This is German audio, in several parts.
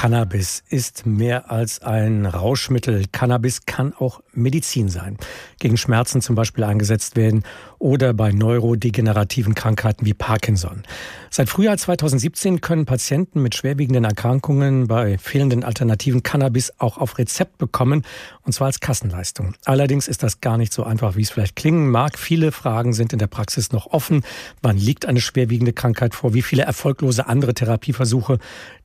Cannabis ist mehr als ein Rauschmittel. Cannabis kann auch Medizin sein. Gegen Schmerzen zum Beispiel eingesetzt werden oder bei neurodegenerativen Krankheiten wie Parkinson. Seit Frühjahr 2017 können Patienten mit schwerwiegenden Erkrankungen bei fehlenden Alternativen Cannabis auch auf Rezept bekommen, und zwar als Kassenleistung. Allerdings ist das gar nicht so einfach, wie es vielleicht klingen mag. Viele Fragen sind in der Praxis noch offen. Wann liegt eine schwerwiegende Krankheit vor? Wie viele erfolglose andere Therapieversuche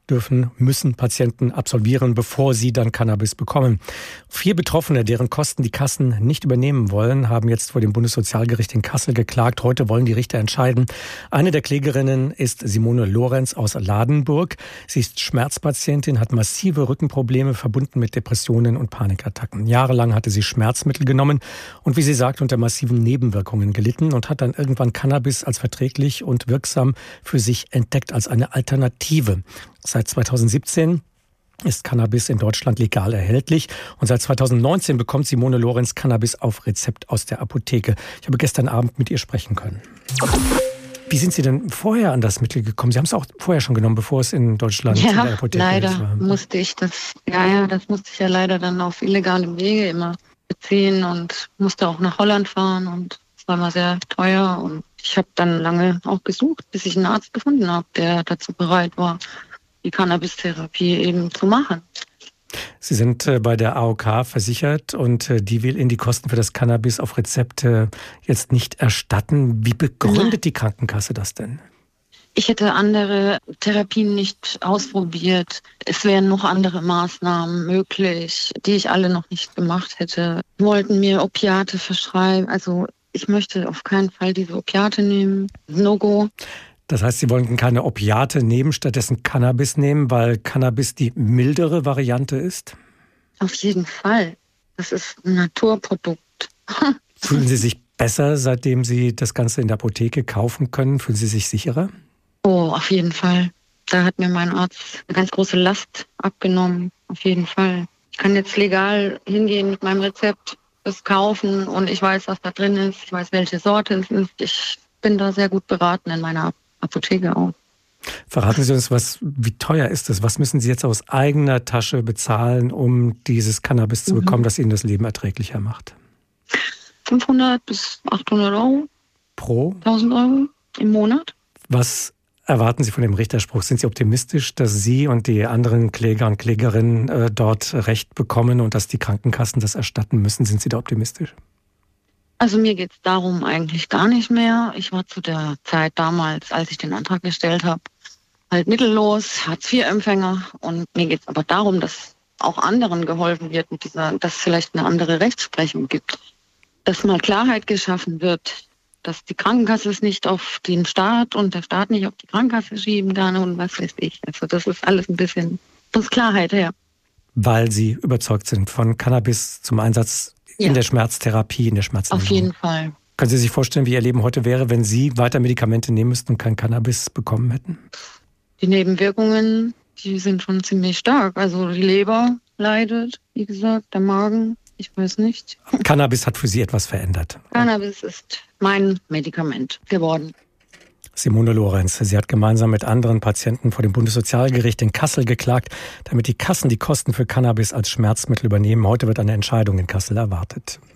dürfen, müssen Patienten absolvieren, bevor sie dann Cannabis bekommen. Vier Betroffene, deren Kosten die Kassen nicht übernehmen wollen, haben jetzt vor dem Bundessozialgericht in Kassel geklagt. Heute wollen die Richter entscheiden. Eine der Klägerinnen ist Simone Lorenz aus Ladenburg. Sie ist Schmerzpatientin, hat massive Rückenprobleme verbunden mit Depressionen und Panikattacken. Jahrelang hatte sie Schmerzmittel genommen und wie sie sagt, unter massiven Nebenwirkungen gelitten und hat dann irgendwann Cannabis als verträglich und wirksam für sich entdeckt als eine Alternative. Seit 2017 ist Cannabis in Deutschland legal erhältlich und seit 2019 bekommt Simone Lorenz Cannabis auf Rezept aus der Apotheke. Ich habe gestern Abend mit ihr sprechen können. Wie sind Sie denn vorher an das Mittel gekommen? Sie haben es auch vorher schon genommen, bevor es in Deutschland ja, in der Apotheke leider war. musste ich das, ja, ja, das musste ich ja leider dann auf illegalem Wege immer beziehen und musste auch nach Holland fahren und es war immer sehr teuer und ich habe dann lange auch gesucht, bis ich einen Arzt gefunden habe, der dazu bereit war, die Cannabis-Therapie eben zu machen. Sie sind äh, bei der AOK versichert und äh, die will Ihnen die Kosten für das Cannabis auf Rezepte jetzt nicht erstatten. Wie begründet Nein. die Krankenkasse das denn? Ich hätte andere Therapien nicht ausprobiert. Es wären noch andere Maßnahmen möglich, die ich alle noch nicht gemacht hätte. Wollten mir Opiate verschreiben. Also ich möchte auf keinen Fall diese Opiate nehmen. No-go. Das heißt, Sie wollten keine Opiate nehmen, stattdessen Cannabis nehmen, weil Cannabis die mildere Variante ist? Auf jeden Fall. Das ist ein Naturprodukt. Fühlen Sie sich besser, seitdem Sie das Ganze in der Apotheke kaufen können? Fühlen Sie sich sicherer? Oh, auf jeden Fall. Da hat mir mein Arzt eine ganz große Last abgenommen. Auf jeden Fall. Ich kann jetzt legal hingehen mit meinem Rezept, es kaufen und ich weiß, was da drin ist. Ich weiß, welche Sorte es ist. Ich bin da sehr gut beraten in meiner Apotheke auch. Verraten Sie uns, was, wie teuer ist es? Was müssen Sie jetzt aus eigener Tasche bezahlen, um dieses Cannabis zu Mhm. bekommen, das Ihnen das Leben erträglicher macht? 500 bis 800 Euro, Pro? 1000 Euro im Monat. Was erwarten Sie von dem Richterspruch? Sind Sie optimistisch, dass Sie und die anderen Kläger und Klägerinnen äh, dort Recht bekommen und dass die Krankenkassen das erstatten müssen? Sind Sie da optimistisch? Also mir geht es darum eigentlich gar nicht mehr. Ich war zu der Zeit damals, als ich den Antrag gestellt habe, halt mittellos, Hartz-IV-Empfänger. Und mir geht es aber darum, dass auch anderen geholfen wird mit dieser, dass es vielleicht eine andere Rechtsprechung gibt. Dass mal Klarheit geschaffen wird, dass die Krankenkasse es nicht auf den Staat und der Staat nicht auf die Krankenkasse schieben kann und was weiß ich. Also das ist alles ein bisschen, muss Klarheit her. Weil Sie überzeugt sind von Cannabis zum Einsatz Ja. in der Schmerztherapie, in der Auf Schmerzlinderung. jeden Fall. Können Sie sich vorstellen, wie Ihr Leben heute wäre, wenn Sie weiter Medikamente nehmen müssten und kein Cannabis bekommen hätten? Die Nebenwirkungen, die sind schon ziemlich stark. Also die Leber leidet, wie gesagt, der Magen, ich weiß nicht. Cannabis hat für Sie etwas verändert. Cannabis ist mein Medikament geworden. Simone Lorenz, sie hat gemeinsam mit anderen Patienten vor dem Bundessozialgericht in Kassel geklagt, damit die Kassen die Kosten für Cannabis als Schmerzmittel übernehmen. Heute wird eine Entscheidung in Kassel erwartet.